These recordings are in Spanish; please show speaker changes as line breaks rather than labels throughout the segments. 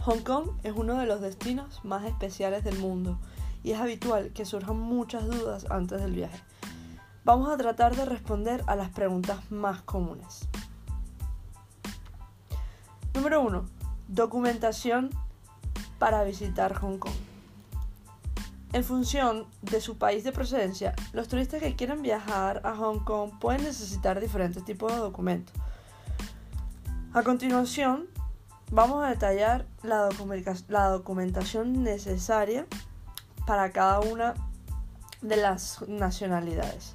Hong Kong es uno de los destinos más especiales del mundo y es habitual que surjan muchas dudas antes del viaje. Vamos a tratar de responder a las preguntas más comunes. Número 1. Documentación para visitar Hong Kong. En función de su país de procedencia, los turistas que quieren viajar a Hong Kong pueden necesitar diferentes tipos de documentos. A continuación, vamos a detallar la, documentación necesaria para cada una de las nacionalidades.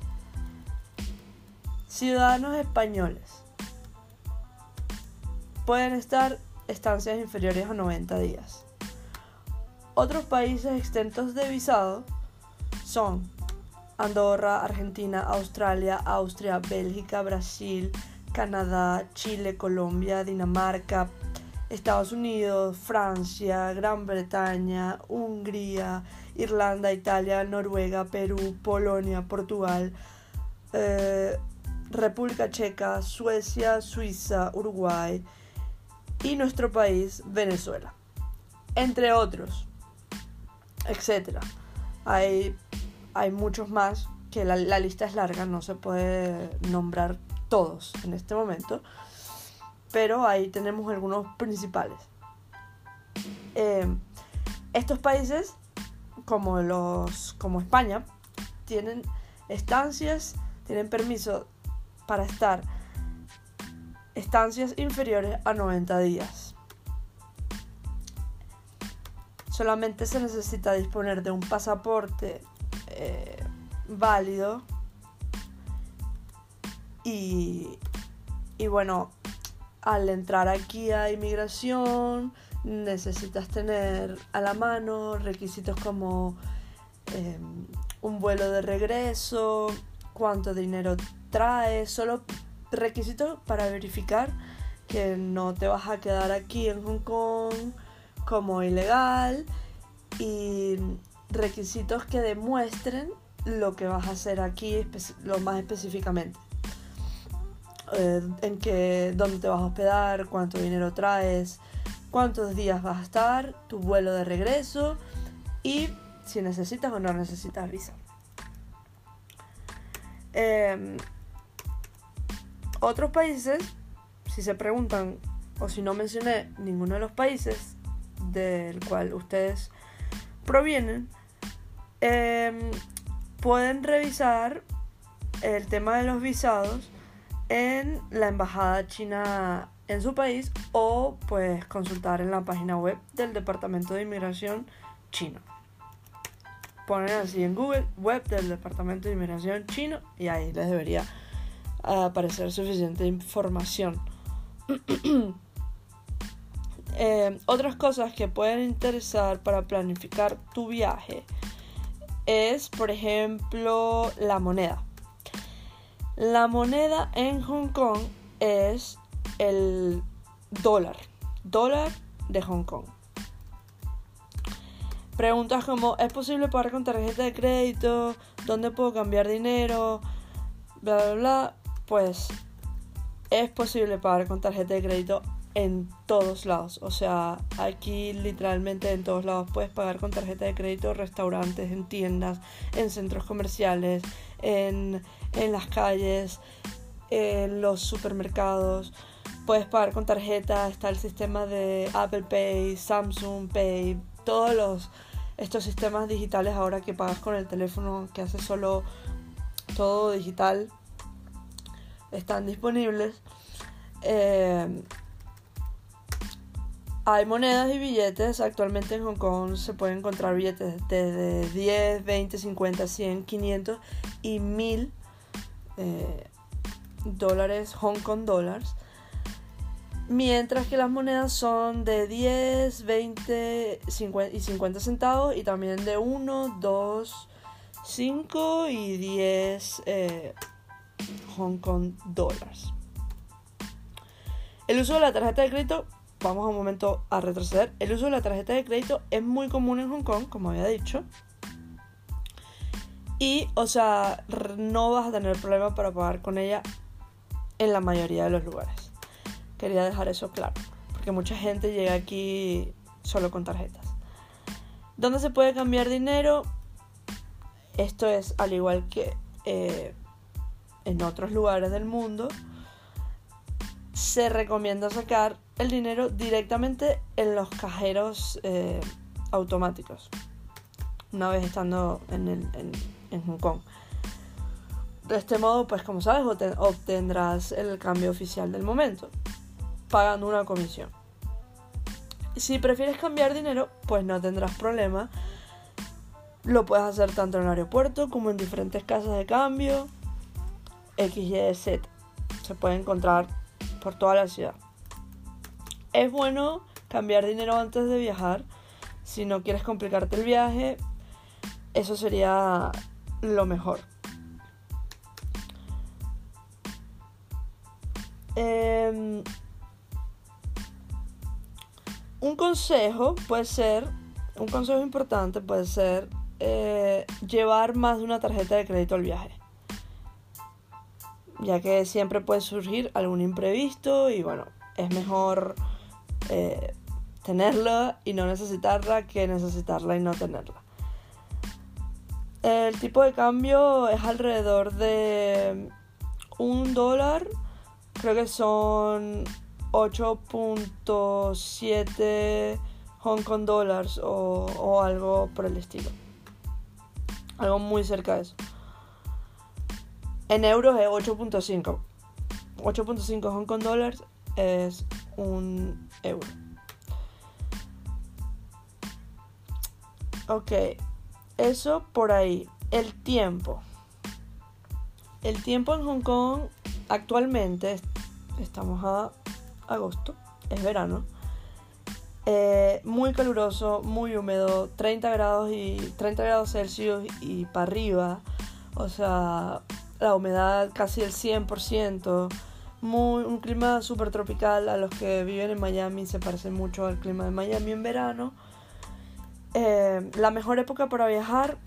Ciudadanos españoles pueden estar estancias inferiores a 90 días. Otros países exentos de visado son Andorra, Argentina, Australia, Austria, Bélgica, Brasil, Canadá, Chile, Colombia, Dinamarca, Estados Unidos, Francia, Gran Bretaña, Hungría, Irlanda, Italia, Noruega, Perú, Polonia, Portugal, eh, República Checa, Suecia, Suiza, Uruguay y nuestro país, Venezuela, entre otros, etc. Hay, hay muchos más que la, la lista es larga, no se puede nombrar todos en este momento, pero ahí tenemos algunos principales. Eh, estos países, como, los, como España, tienen estancias, tienen permiso para estar estancias inferiores a 90 días. Solamente se necesita disponer de un pasaporte eh, válido y, y bueno, al entrar aquí a inmigración necesitas tener a la mano requisitos como eh, un vuelo de regreso, cuánto dinero traes, solo requisitos para verificar que no te vas a quedar aquí en Hong Kong como ilegal y requisitos que demuestren lo que vas a hacer aquí lo más específicamente. Eh, en qué, dónde te vas a hospedar, cuánto dinero traes, cuántos días vas a estar, tu vuelo de regreso y si necesitas o no necesitas visa. Em, otros países, si se preguntan o si no mencioné ninguno de los países del cual ustedes provienen, em, pueden revisar el tema de los visados en la embajada china en su país o pues consultar en la página web del Departamento de Inmigración chino. Ponen así en Google web del Departamento de Inmigración chino y ahí les debería aparecer suficiente información. Eh, otras cosas que pueden interesar para planificar tu viaje es, por ejemplo, la moneda. La moneda en Hong Kong es el dólar. Dólar de Hong Kong. Preguntas como, ¿es posible pagar con tarjeta de crédito? ¿Dónde puedo cambiar dinero? Bla, bla, bla. Pues es posible pagar con tarjeta de crédito en todos lados. O sea, aquí literalmente en todos lados puedes pagar con tarjeta de crédito, restaurantes, en tiendas, en centros comerciales, en, en las calles, en los supermercados. Puedes pagar con tarjeta, está el sistema de Apple Pay, Samsung Pay, todos los estos sistemas digitales ahora que pagas con el teléfono que hace solo todo digital están disponibles. Eh, hay monedas y billetes. Actualmente en Hong Kong se pueden encontrar billetes de 10, 20, 50, 100, 500 y 1000 eh, dólares Hong Kong dólares. Mientras que las monedas son de 10, 20 50 y 50 centavos y también de 1, 2, 5 y 10 eh, Hong Kong dólares. El uso de la tarjeta de crédito vamos un momento a retroceder. El uso de la tarjeta de crédito es muy común en Hong Kong, como había dicho. Y, o sea, no vas a tener problema para pagar con ella en la mayoría de los lugares. Quería dejar eso claro. Porque mucha gente llega aquí solo con tarjetas. ¿Dónde se puede cambiar dinero? Esto es al igual que eh, en otros lugares del mundo. Se recomienda sacar el dinero directamente en los cajeros eh, automáticos. Una vez estando en, en Hong Kong. De este modo, pues como sabes, obtendrás el cambio oficial del momento, pagando una comisión. Si prefieres cambiar dinero, pues no tendrás problema. Lo puedes hacer tanto en el aeropuerto como en diferentes casas de cambio. X, Y, Z. Se puede encontrar por toda la ciudad. Es bueno cambiar dinero antes de viajar. Si no quieres complicarte el viaje, eso sería lo mejor. Em, un consejo puede ser, un consejo importante puede ser eh, llevar más de una tarjeta de crédito al viaje. Ya que siempre puede surgir algún imprevisto y bueno, es mejor eh, tenerla y no necesitarla que necesitarla y no tenerla. El tipo de cambio es alrededor de un dólar creo que son 8.7 Hong Kong dólares o, algo por el estilo. Algo muy cerca de eso. En euros es 8.5. 8.5 Hong Kong dólares es un euro. Ok, eso por ahí. El tiempo. El tiempo en Hong Kong actualmente estamos a agosto, es verano. Eh, muy caluroso, muy húmedo, 30 grados y 30 grados Celsius y para arriba. O sea, la humedad casi el 100%. Muy, un clima súper tropical. A los que viven en Miami se parece mucho al clima de Miami en verano. Eh, la mejor época para viajar.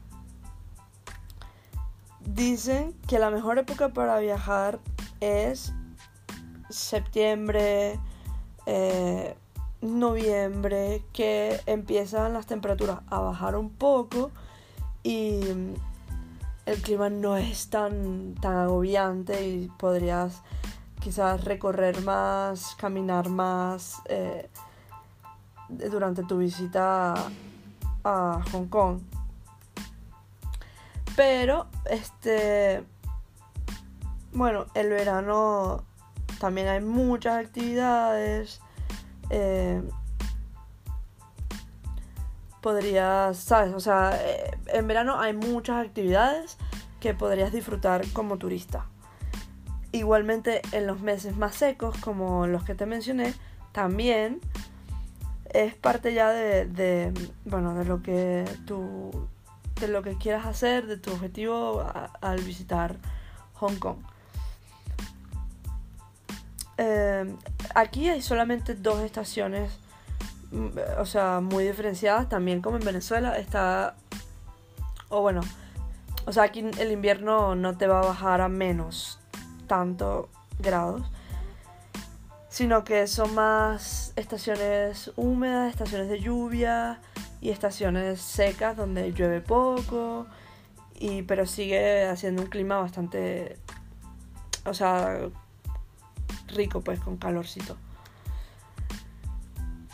Dicen que la mejor época para viajar es septiembre, eh, noviembre, que empiezan las temperaturas a bajar un poco y el clima no es tan, tan agobiante y podrías quizás recorrer más, caminar más eh, durante tu visita a Hong Kong. Pero, este, bueno, el verano también hay muchas actividades. Eh, podrías, ¿sabes? O sea, eh, en verano hay muchas actividades que podrías disfrutar como turista. Igualmente en los meses más secos, como los que te mencioné, también es parte ya de, bueno, de lo que tú, de lo que quieras hacer, de tu objetivo al visitar Hong Kong. Em, aquí hay solamente dos estaciones, mm, o sea, muy diferenciadas, también como en Venezuela está, o bueno, o sea, aquí el invierno no te va a bajar a menos tanto grados, sino que son más estaciones húmedas, estaciones de lluvia y estaciones secas donde llueve poco, y, pero sigue haciendo un clima bastante, o sea, rico, pues con calorcito.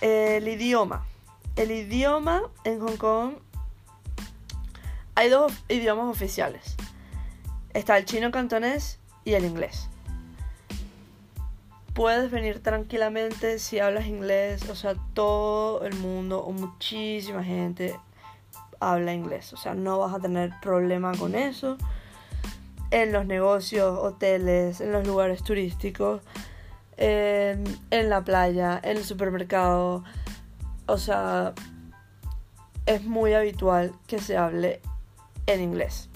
El idioma. El idioma en Hong Kong hay dos idiomas oficiales. Está el chino cantonés y el inglés. Puedes venir tranquilamente si hablas inglés, o sea, todo el mundo o muchísima gente habla inglés, o sea, no vas a tener problema con eso. En los negocios, hoteles, en los lugares turísticos, en, la playa, en el supermercado. O sea, es muy habitual que se hable en inglés.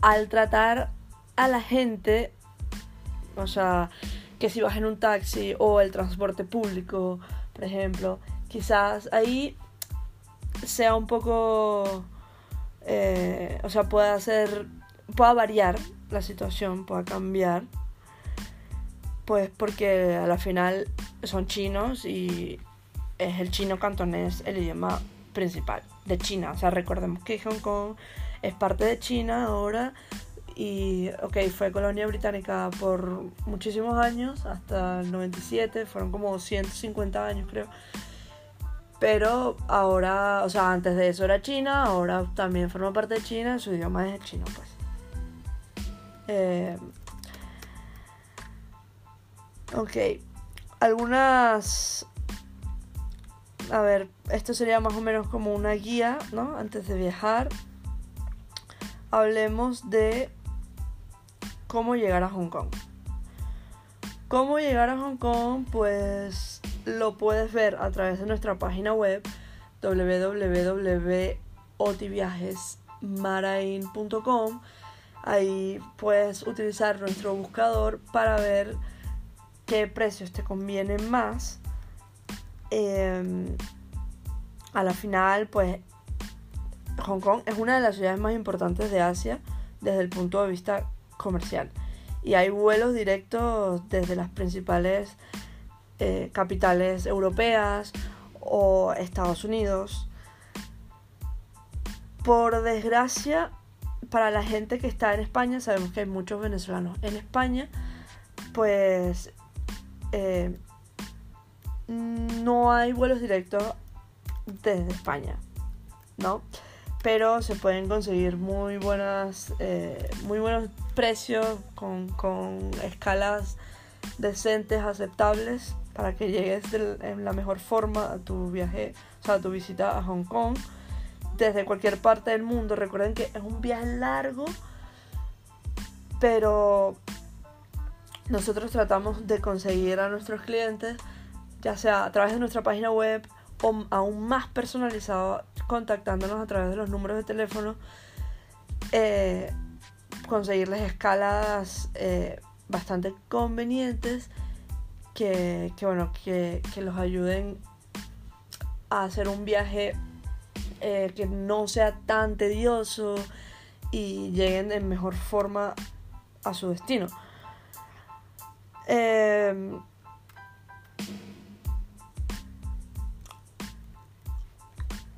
Al tratar a la gente, o sea, que si vas en un taxi o el transporte público, por ejemplo, quizás ahí sea un poco, eh, o sea, pueda ser, pueda variar la situación, pueda cambiar pues porque a la final son chinos y es el chino cantonés el idioma principal de China. O sea, recordemos que Hong Kong es parte de China ahora y, ok, fue colonia británica por muchísimos años, hasta el 97, fueron como 150 años creo. Pero ahora, o sea, antes de eso era China, ahora también forma parte de China, su idioma es el chino, pues. Eh, ok, algunas... A ver, esto sería más o menos como una guía, ¿no? Antes de viajar. Hablemos de cómo llegar a Hong Kong. ¿Cómo llegar a Hong Kong? Pues lo puedes ver a través de nuestra página web www.otiviajesmarain.com. Ahí puedes utilizar nuestro buscador para ver qué precios te convienen más. Em, a la final, pues Hong Kong es una de las ciudades más importantes de Asia desde el punto de vista comercial. Y hay vuelos directos desde las principales eh, capitales europeas o Estados Unidos. Por desgracia, para la gente que está en España, sabemos que hay muchos venezolanos en España, pues eh, no hay vuelos directos desde España, ¿no? Pero se pueden conseguir muy buenas, eh, muy buenos precios con, con, escalas decentes, aceptables, para que llegues en la mejor forma a tu viaje, o sea, a tu visita a Hong Kong, desde cualquier parte del mundo. Recuerden que es un viaje largo, pero nosotros tratamos de conseguir a nuestros clientes, ya sea a través de nuestra página web o aún más personalizado, contactándonos a través de los números de teléfono, eh, conseguirles escalas eh, bastante convenientes que, bueno, que, los ayuden a hacer un viaje eh, que no sea tan tedioso y lleguen en mejor forma a su destino.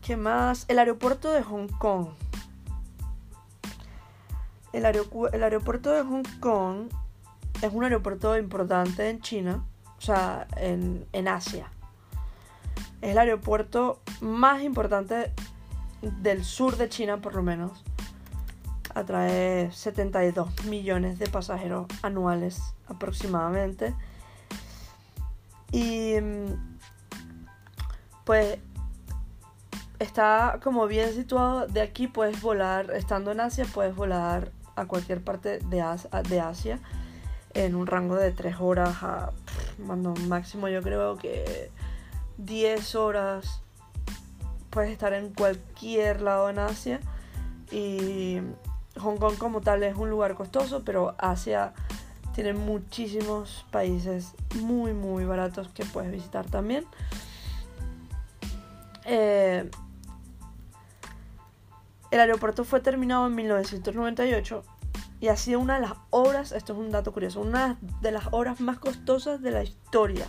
¿Qué más? El aeropuerto de Hong Kong. El, aeropuerto de Hong Kong es un aeropuerto importante en China, o sea, en, en Asia. Es el aeropuerto más importante del sur de China, por lo menos atrae 72 millones de pasajeros anuales aproximadamente. Y pues está como bien situado. De aquí puedes volar, estando en Asia, puedes volar a cualquier parte de, Asia en un rango de 3 horas a máximo yo creo que 10 horas puedes estar en cualquier lado en Asia y Hong Kong como tal es un lugar costoso, pero Asia tiene muchísimos países muy muy baratos que puedes visitar también. Eh, el aeropuerto fue terminado en 1998 y ha sido una de las obras, esto es un dato curioso, una de las obras más costosas de la historia.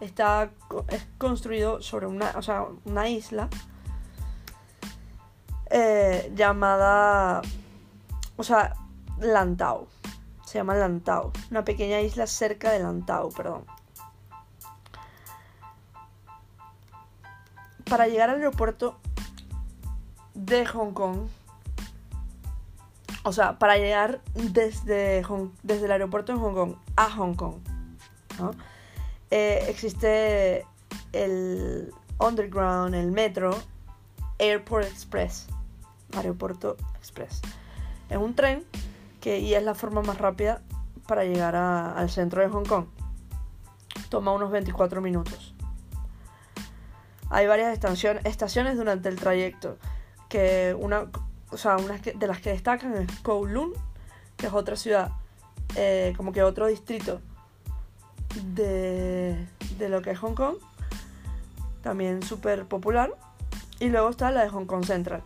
Está es construido sobre una, o sea, una isla eh, llamada, o sea, Lantau. Se llama Lantau, una pequeña isla cerca de Lantau, perdón. Para llegar al aeropuerto de Hong Kong, o sea, para llegar desde, desde el aeropuerto de Hong Kong a Hong Kong, eh, existe el underground, el metro, Airport Express. Aeropuerto Express. Es un tren que y es la forma más rápida para llegar al centro de Hong Kong. Toma unos 24 minutos. Hay varias estaciones durante el trayecto que una, o sea, una de las que destacan es Kowloon, que es otra ciudad, eh, como que otro distrito de, de lo que es Hong Kong, también súper popular. Y luego está la de Hong Kong Central,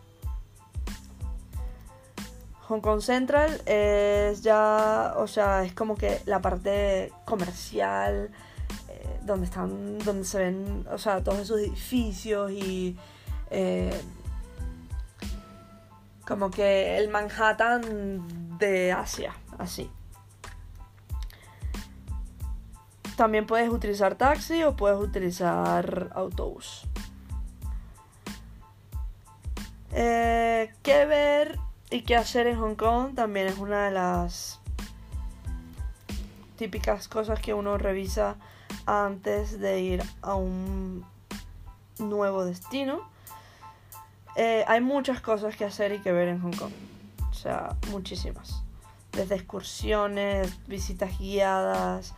Hong Kong Central es ya, o sea, es como que la parte comercial, eh, donde están, donde se ven, o sea, todos esos edificios y eh, como que el Manhattan de Asia, así. También puedes utilizar taxi o puedes utilizar autobús. Eh, ¿Qué ver y qué hacer en Hong Kong? También es una de las típicas cosas que uno revisa antes de ir a un nuevo destino. Eh, hay muchas cosas que hacer y que ver en Hong Kong. O sea, muchísimas. Desde excursiones, visitas guiadas,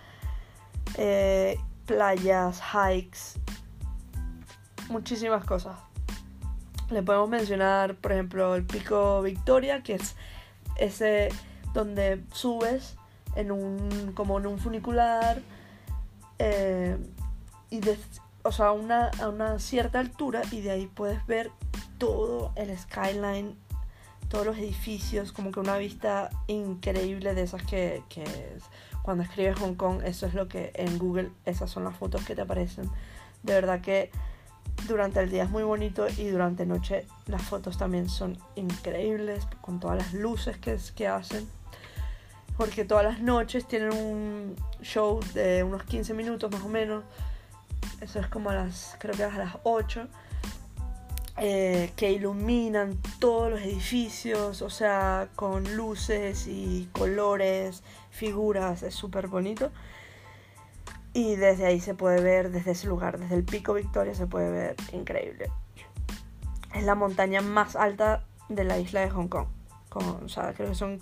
eh, playas, hikes, muchísimas cosas. Le podemos mencionar, por ejemplo, el pico Victoria, que es ese donde subes en un, como en un funicular eh, y o sea, una, a una cierta altura y de ahí puedes ver todo el skyline, todos los edificios, como que una vista increíble de esas que, que cuando escribes Hong Kong, eso es lo que en Google, esas son las fotos que te aparecen. De verdad que durante el día es muy bonito y durante noche las fotos también son increíbles con todas las luces que, que hacen porque todas las noches tienen un show de unos 15 minutos más o menos. Eso es como a las, creo que a las 8. Eh, que iluminan todos los edificios, o sea, con luces y colores, figuras, es súper bonito. Y desde ahí se puede ver, desde ese lugar, desde el Pico Victoria, se puede ver increíble. Es la montaña más alta de la isla de Hong Kong o sea, creo que son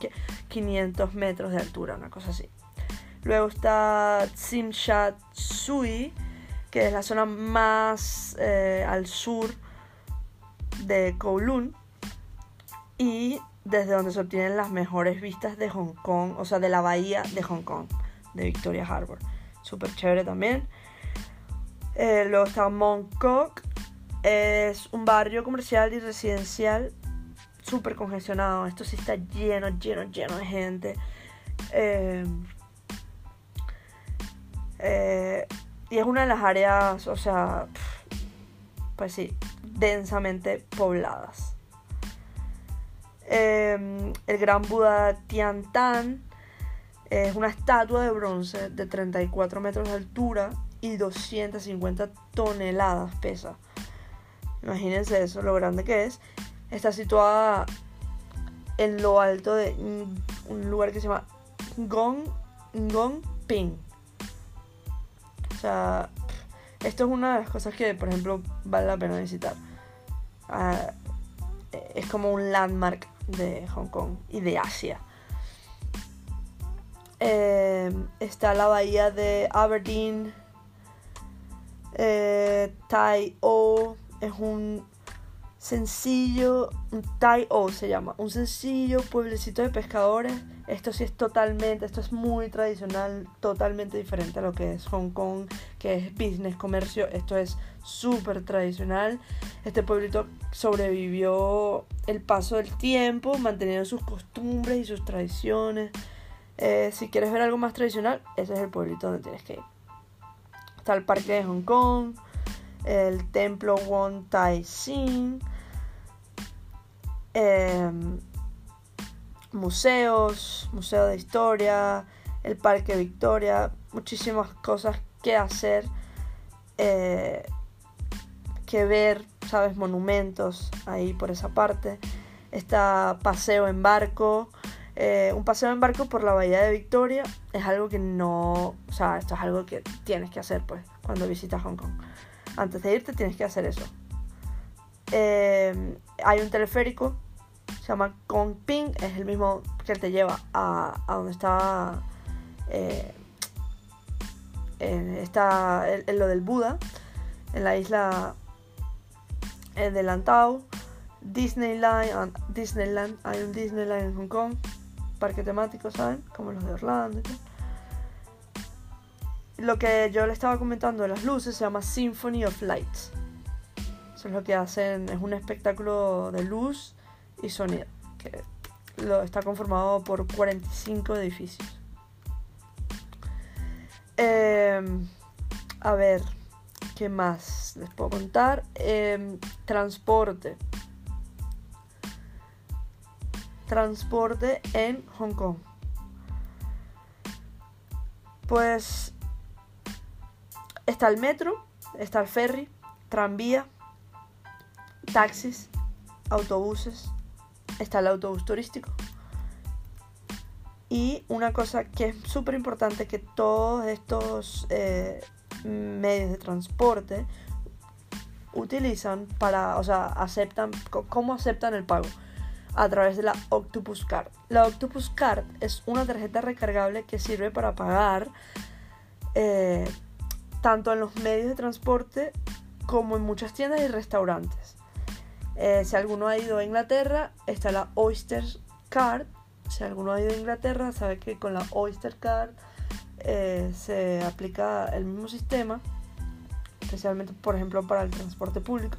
500 metros de altura, una cosa así. Luego está Tsim Shat Sui, que es la zona más eh, al sur de Kowloon y desde donde se obtienen las mejores vistas de Hong Kong, o sea, de la bahía de Hong Kong, de Victoria Harbour. Súper chévere también. Eh, luego está Mongkok, es un barrio comercial y residencial súper congestionado. Esto sí está lleno, lleno, lleno de gente. Eh, eh, y es una de las áreas, o sea, pues sí, densamente pobladas. Eh, el gran Buda Tiantan es una estatua de bronce de 34 metros de altura y 250 toneladas pesa. Imagínense eso, lo grande que es. Está situada en lo alto de un lugar que se llama Gong, Gong Ping. O sea, esto es una de las cosas que, por ejemplo, vale la pena visitar. Ah, es como un landmark de Hong Kong y de Asia. Eh, está la bahía de Aberdeen. Eh, Tai O es un sencillo, Tai O se llama, un sencillo pueblecito de pescadores. Esto sí es totalmente, esto es muy tradicional, totalmente diferente a lo que es Hong Kong, que es business, comercio. Esto es súper tradicional. Este pueblito sobrevivió el paso del tiempo, manteniendo sus costumbres y sus tradiciones. Eh, si quieres ver algo más tradicional, ese es el pueblito donde tienes que ir. Está el parque de Hong Kong, el templo Won Tai Sin Em, museos, museo de historia, el Parque Victoria, muchísimas cosas que hacer, eh, que ver, sabes, monumentos ahí por esa parte. Está paseo en barco. Eh, un paseo en barco por la bahía de Victoria es algo que no, o sea, esto es algo que tienes que hacer pues cuando visitas Hong Kong. Antes de irte tienes que hacer eso. Em, hay un teleférico se llama Kong Ping, es el mismo que te lleva a, a donde está, eh, en, lo del Buda, en la isla de Lantau, Disneyland, Disneyland, hay un Disneyland en Hong Kong, parque temático, ¿saben? Como los de Orlando. Lo que yo le estaba comentando de las luces se llama Symphony of Lights. Eso es lo que hacen, es un espectáculo de luz y sonido, que lo, está conformado por 45 edificios. Em, a ver, ¿qué más les puedo contar? Em, transporte. Transporte en Hong Kong. Pues está el metro, está el ferry, tranvía, taxis, autobuses, está el autobús turístico. Y una cosa que es súper importante que todos estos eh, medios de transporte utilizan para, o sea, aceptan, ¿cómo aceptan el pago? A través de la Octopus Card. La Octopus Card es una tarjeta recargable que sirve para pagar eh, tanto en los medios de transporte como en muchas tiendas y restaurantes. Eh, si alguno ha ido a Inglaterra, está la Oyster Card. Si alguno ha ido a Inglaterra, sabe que con la Oyster Card eh, se aplica el mismo sistema, especialmente, por ejemplo, para el transporte público.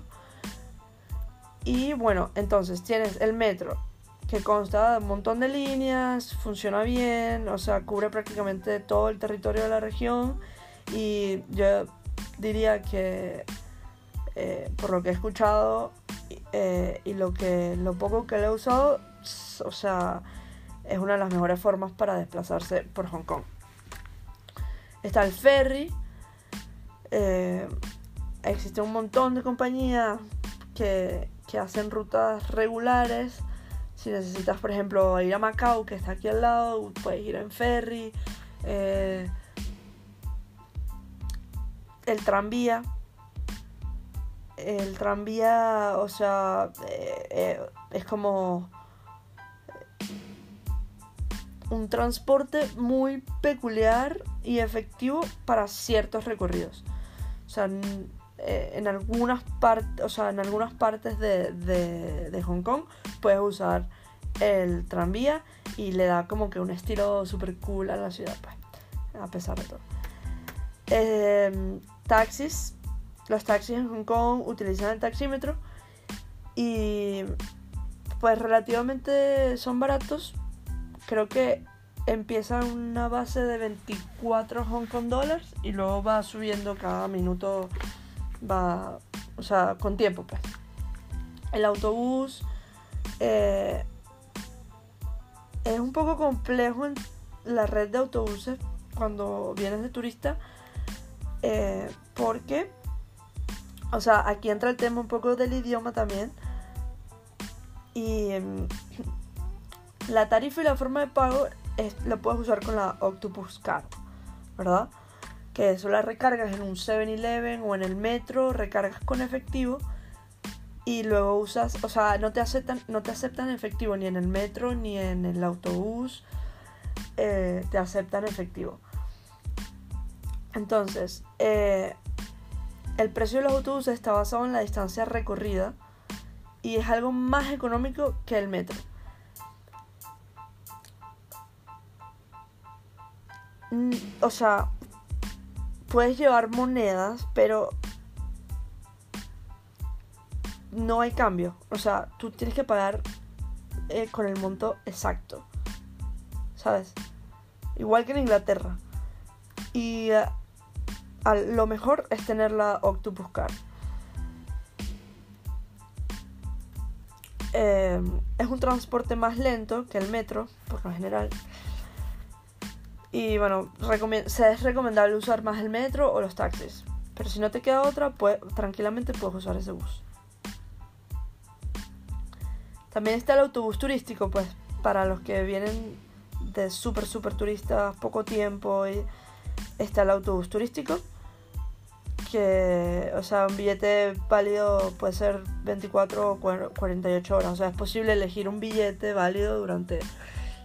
Y bueno, entonces tienes el metro, que consta de un montón de líneas, funciona bien, o sea, cubre prácticamente todo el territorio de la región. Y yo diría que, eh, por lo que he escuchado eh, y lo, que, lo poco que lo he usado, o sea, es una de las mejores formas para desplazarse por Hong Kong. Está el ferry. Eh, existe un montón de compañías que, hacen rutas regulares. Si necesitas, por ejemplo, ir a Macao, que está aquí al lado, puedes ir en ferry. Eh, el tranvía. El tranvía, o sea, eh, es como un transporte muy peculiar y efectivo para ciertos recorridos. O sea, eh, en, algunas partes, o sea, en algunas partes de, Hong Kong puedes usar el tranvía y le da como que un estilo super cool a la ciudad, pues, a pesar de todo. Em, taxis. Los taxis en Hong Kong utilizan el taxímetro y pues relativamente son baratos creo que empieza una base de 24 Hong Kong dólares y luego va subiendo cada minuto, va, o sea, con tiempo pues. El autobús eh, es un poco complejo en la red de autobuses cuando vienes de turista eh, porque, o sea, aquí entra el tema un poco del idioma también y la tarifa y la forma de pago es, lo puedes usar con la Octopus Card, ¿verdad? Que eso la recargas en un 7-Eleven o en el metro, recargas con efectivo y luego usas, o sea, no te aceptan, no te aceptan efectivo ni en el metro ni en el autobús, eh, te aceptan efectivo. Entonces, eh, el precio de los autobuses está basado en la distancia recorrida y es algo más económico que el metro. Mm, o sea, puedes llevar monedas, pero no hay cambio. O sea, tú tienes que pagar eh, con el monto exacto. ¿Sabes? Igual que en Inglaterra. Y lo mejor es tener la Octopus Card. Eh, es un transporte más lento que el metro, por lo general. Y bueno, se es recomendable usar más el metro o los taxis. Pero si no te queda otra, pues tranquilamente puedes usar ese bus. También está el autobús turístico, pues para los que vienen de súper, súper turistas, poco tiempo. Y está el autobús turístico, que, o sea, un billete válido puede ser 24 o 48 horas. O sea, es posible elegir un billete válido durante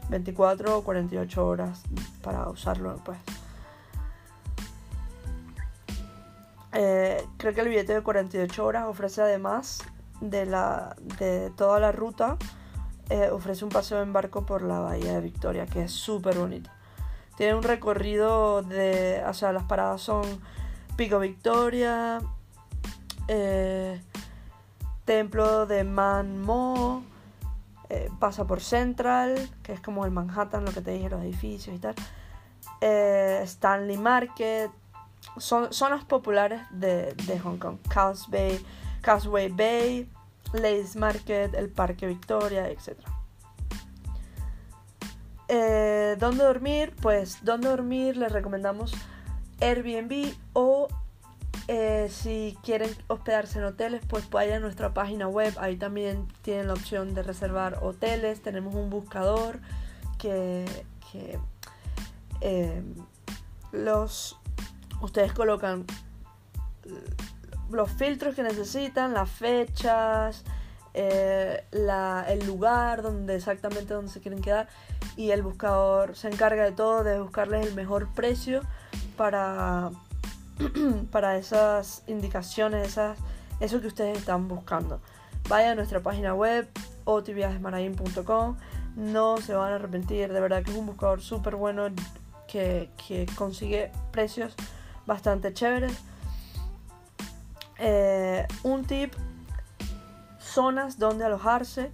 24 o 48 horas para usarlo pues. Eh, creo que el billete de 48 horas ofrece además de, la, de toda la ruta, eh, ofrece un paseo en barco por la bahía de Victoria, que es súper bonito. Tiene un recorrido de, o sea, las paradas son Pico Victoria, eh, Templo de Man Mo, eh, pasa por Central, que es como el Manhattan, lo que te dije, los edificios y tal. Eh, Stanley Market, son zonas populares de, Hong Kong. Causeway, Causeway Bay, Lace Market, el Parque Victoria, etc. Eh, ¿Dónde dormir? Pues, ¿dónde dormir? Les recomendamos Airbnb o eh, si quieren hospedarse en hoteles, pues vayan a nuestra página web. Ahí también tienen la opción de reservar hoteles. Tenemos un buscador que, eh, los ustedes colocan los filtros que necesitan, las fechas, eh, el lugar donde exactamente donde se quieren quedar y el buscador se encarga de todo, de buscarles el mejor precio para, para esas indicaciones, esas, eso que ustedes están buscando. Vayan a nuestra página web otiviajesmarain.com, no se van a arrepentir, de verdad que es un buscador súper bueno que, que consigue precios bastante chéveres. Eh, un tip, zonas donde alojarse.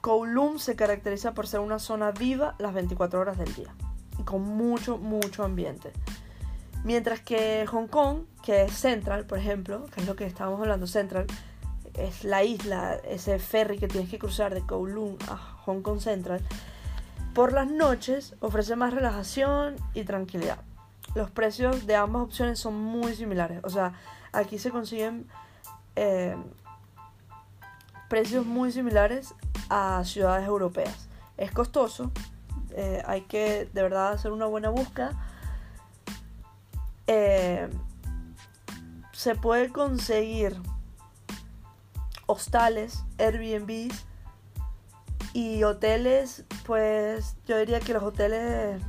Kowloon se caracteriza por ser una zona viva las 24 horas del día y con mucho, mucho ambiente. Mientras que Hong Kong, que es Central, por ejemplo, que es lo que estábamos hablando, Central, es la isla, ese ferry que tienes que cruzar de Kowloon a Hong Kong Central, por las noches ofrece más relajación y tranquilidad los precios de ambas opciones son muy similares. O sea, aquí se consiguen eh, precios muy similares a ciudades europeas. Es costoso, eh, hay que de verdad hacer una buena búsqueda. Eh, se puede conseguir hostales, Airbnb y hoteles, pues yo diría que los hoteles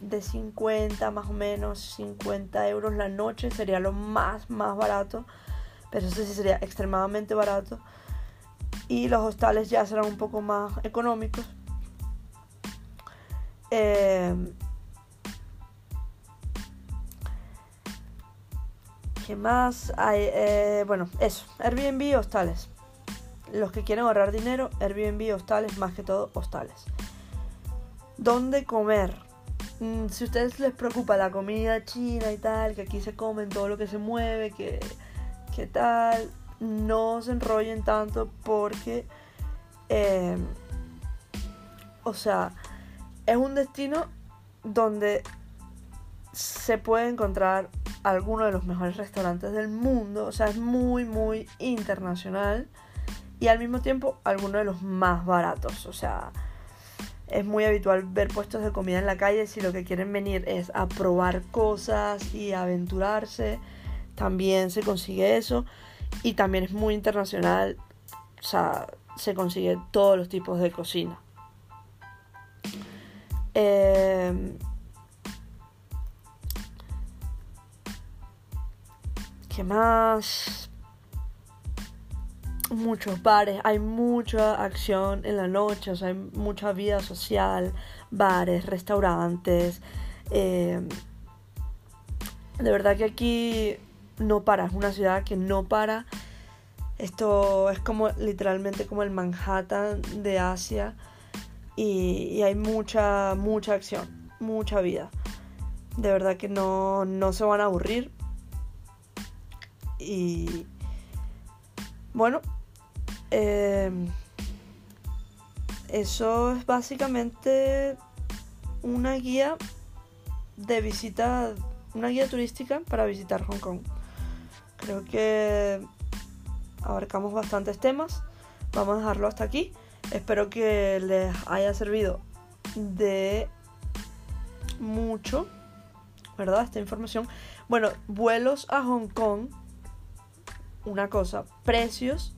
de 50 más o menos, 50 euros la noche sería lo más, más barato. Pero eso sí sería extremadamente barato. Y los hostales ya serán un poco más económicos. Eh, ¿Qué más hay? Eh, bueno, eso. Airbnb hostales. Los que quieren ahorrar dinero, Airbnb, hostales, más que todo hostales. ¿Dónde comer? Mm, si a ustedes les preocupa la comida china y tal, que aquí se comen todo lo que se mueve, que, que tal, no se enrollen tanto porque, eh, o sea, es un destino donde se puede encontrar algunos de los mejores restaurantes del mundo, o sea, es muy, muy internacional y al mismo tiempo algunos de los más baratos, o sea, es muy habitual ver puestos de comida en la calle si lo que quieren venir es a probar cosas y aventurarse. También se consigue eso. Y también es muy internacional. O sea, se consigue todos los tipos de cocina. Em, ¿Qué más? muchos bares, hay mucha acción en la noche, hay mucha vida social, bares, restaurantes. Eh, de verdad que aquí no para, es una ciudad que no para. Esto es como literalmente como el Manhattan de Asia y, y hay mucha, mucha acción, mucha vida. De verdad que no, no se van a aburrir. Y bueno, Em, eso es básicamente una guía de visita, una guía turística para visitar Hong Kong. Creo que abarcamos bastantes temas. Vamos a dejarlo hasta aquí. Espero que les haya servido de mucho, ¿verdad? Esta información. Bueno, vuelos a Hong Kong. Una cosa, precios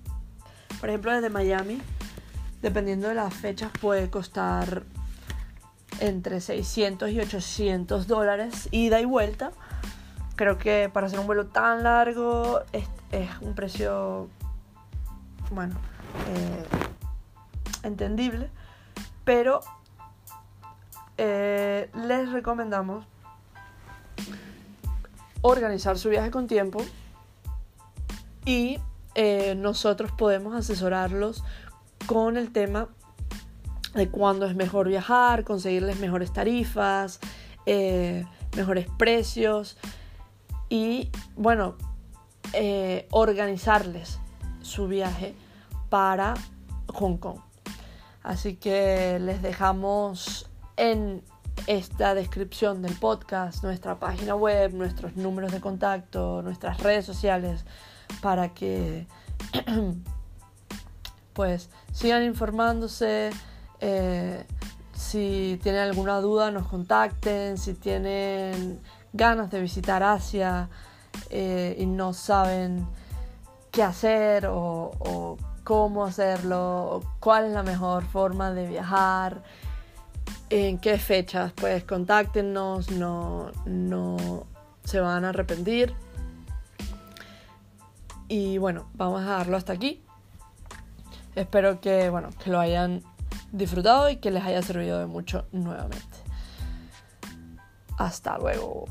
por ejemplo, desde Miami, dependiendo de las fechas, puede costar entre 600 y 800 dólares ida y vuelta. Creo que para hacer un vuelo tan largo es, un precio, bueno, eh, entendible. Pero eh, les recomendamos organizar su viaje con tiempo y eh, nosotros podemos asesorarlos con el tema de cuándo es mejor viajar, conseguirles mejores tarifas, eh, mejores precios y bueno, eh, organizarles su viaje para Hong Kong. Así que les dejamos en esta descripción del podcast nuestra página web, nuestros números de contacto, nuestras redes sociales para que pues sigan informándose. Eh, si tienen alguna duda nos contacten, si tienen ganas de visitar Asia eh, y no saben qué hacer o, cómo hacerlo, cuál es la mejor forma de viajar, en qué fechas, pues contáctenos, no, no se van a arrepentir. Y bueno, vamos a dejarlo hasta aquí. Espero que, bueno, que lo hayan disfrutado y que les haya servido de mucho nuevamente. Hasta luego.